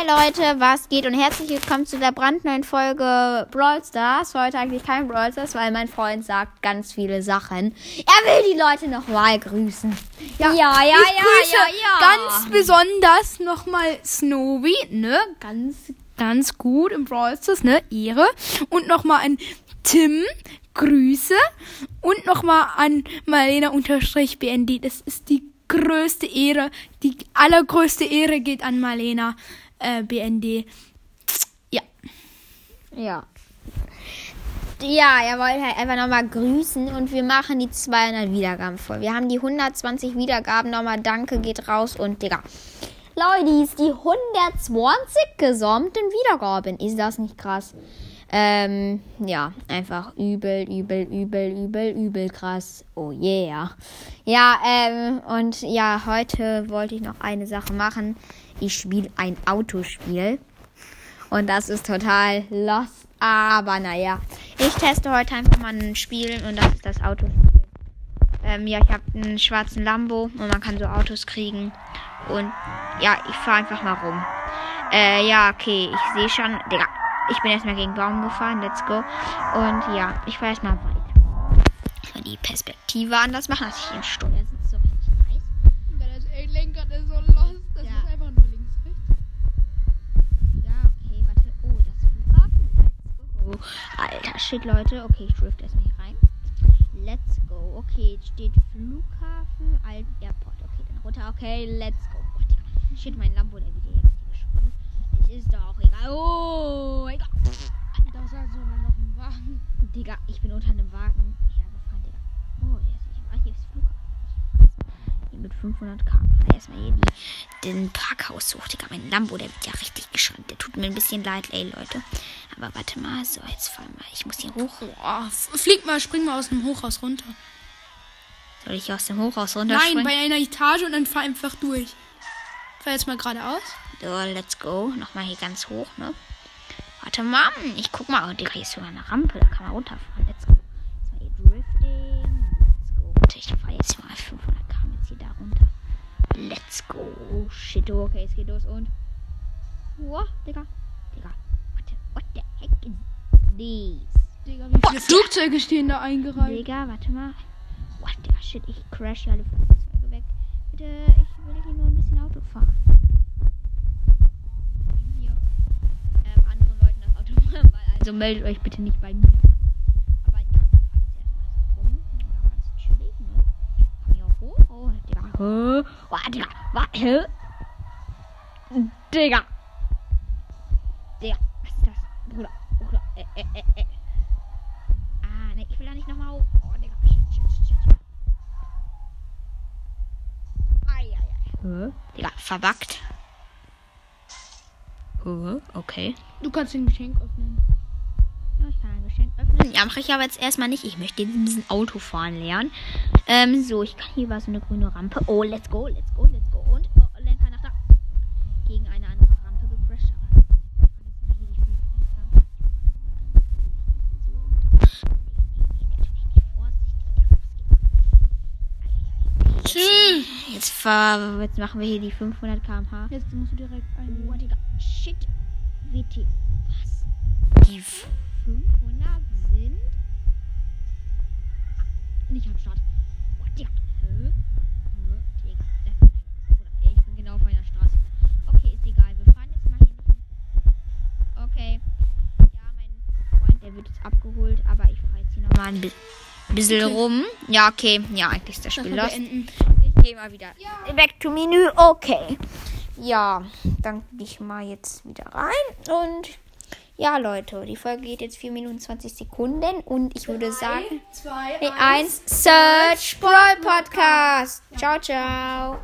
Hi Leute, was geht und herzlich willkommen zu der brandneuen Folge Brawl Stars. Heute eigentlich kein Brawl Stars, weil mein Freund sagt ganz viele Sachen. Er will die Leute nochmal grüßen. Ja, ja, ja, ich ja, grüße ja, ja. ganz besonders nochmal Snowy, ne? Ganz, ganz gut im Brawl Stars, ne? Ehre. Und nochmal an Tim, Grüße. Und nochmal an Marlena-BND. Das ist die größte Ehre, die allergrößte Ehre geht an Marlena äh, BND. Ja. Ja. Ja, er wollte halt einfach nochmal grüßen und wir machen die 200 Wiedergaben voll. Wir haben die 120 Wiedergaben nochmal. Danke, geht raus und Digga. Leute, die 120 gesamten Wiedergaben. Ist das nicht krass? Ähm, ja, einfach übel, übel, übel, übel, übel krass. Oh yeah. Ja, ähm, und ja, heute wollte ich noch eine Sache machen. Ich spiele ein Autospiel. Und das ist total lost. Aber naja, ich teste heute einfach mal ein Spiel und das ist das Autospiel. Ähm, ja, ich habe einen schwarzen Lambo und man kann so Autos kriegen. Und ja, ich fahre einfach mal rum. Äh, ja, okay, ich sehe schon. Digga, ich bin erstmal gegen Baum gefahren. Let's go. Und ja, ich fahre erstmal weiter. Mal die Perspektive anders machen, dass ich im Steuersitz so richtig weiß. Das Lenker ist so lost. Das Ja. ist einfach nur links, rechts. Ja, okay, warte. Oh, das Flughafen. Let's go. Alter, shit, Leute. Okay, ich drift erstmal hier rein. Let's go. Okay, jetzt steht Flughafen, Alt Airport. Okay, dann runter. Okay, let's go. Shit, mein Lambo, der wird jetzt. Es ist doch auch egal. Oh, egal. Da ist also noch ein Wagen. Digga, ich bin unter einem Wagen hergefahren, Digga. Oh, der ist nicht. Ah, hier ist Flughafen. Hier mit 500 km/h erstmal hier die, den Parkhaus sucht. Digga, mein Lambo, der wird ja richtig geschont. Der tut mir ein bisschen leid, ey, Leute. Aber warte mal, so, jetzt fahren wir. Ich muss hier hoch. Boah, f- flieg mal, spring mal aus dem Hochhaus runter. Soll ich aus dem Hochhaus runter? Nein, bei einer Etage und dann fahr einfach durch. Fahr jetzt mal geradeaus. So, let's go. Nochmal hier ganz hoch, ne? Warte mal. Ich guck mal. Oh, Digga, hier ist sogar eine Rampe. Da kann man runterfahren. Let's go. Jetzt mal hier drifting. Let's go. Warte, ich fahr jetzt mal 500 km jetzt hier da runter. Let's go. Oh, shit. Oh, okay, es geht los und. Wow, Digga. Digga. Warte. What the heck is this? Digga, wie viele Flugzeuge stehen da eingereiht? Digga, warte mal. What, Digga, shit. Ich crash hier alle Flugzeuge weg. Bitte, ich will hier nur ein bisschen Auto fahren. Hier ähm, anderen Leuten das Auto fahren, weil, also meldet euch bitte nicht bei mir an. Aber ja, so rum. Ja, ne? Oh, Digga. Oh, Digga. Was? Hä? Digga. Digga. Was ist das? Bruder. Bruder. Äh, äh, äh, äh. Ah, ne, ich will da nicht nochmal hoch. Oh, Digga. Shit, shit, shit, shit. Ei, ei, ei. Hä? Digga. Hä? Okay. Du kannst den Geschenk öffnen. Ja, ich kann ein Geschenk öffnen. Ja, mache ich aber jetzt erstmal nicht. Ich möchte ein bisschen Autofahren lernen. Ähm, so, ich kann hier war so eine grüne Rampe. Oh, let's go, let's go, let's go. Und oh, Lenker nach da. Gegen eine andere Rampe gecrashed. Aber hier die fünf Meter. Tschüss. Jetzt, fahr, jetzt machen wir hier die 500 km/h. Jetzt musst du direkt ein. Oh, Digga. Shit. WT. Was? Die 500 sind nicht am Start. Oh, Digga. Hä? Ich bin genau auf meiner Straße. Okay, ist egal. Wir fahren jetzt mal hier. Okay. Ja, mein Freund, der wird jetzt abgeholt, aber ich fahre jetzt hier nochmal ein bi- bisschen Okay. rum. Ja, okay. Ja, eigentlich ist das Spiel Sache mal wieder back to Menü. Okay. Ja, dann gehe ich mal jetzt wieder rein. Und ja, Leute, die Folge geht jetzt 4 Minuten 20 Sekunden. Und ich würde sagen, Zwei, 1 Search Brawl Podcast. Ciao, ciao.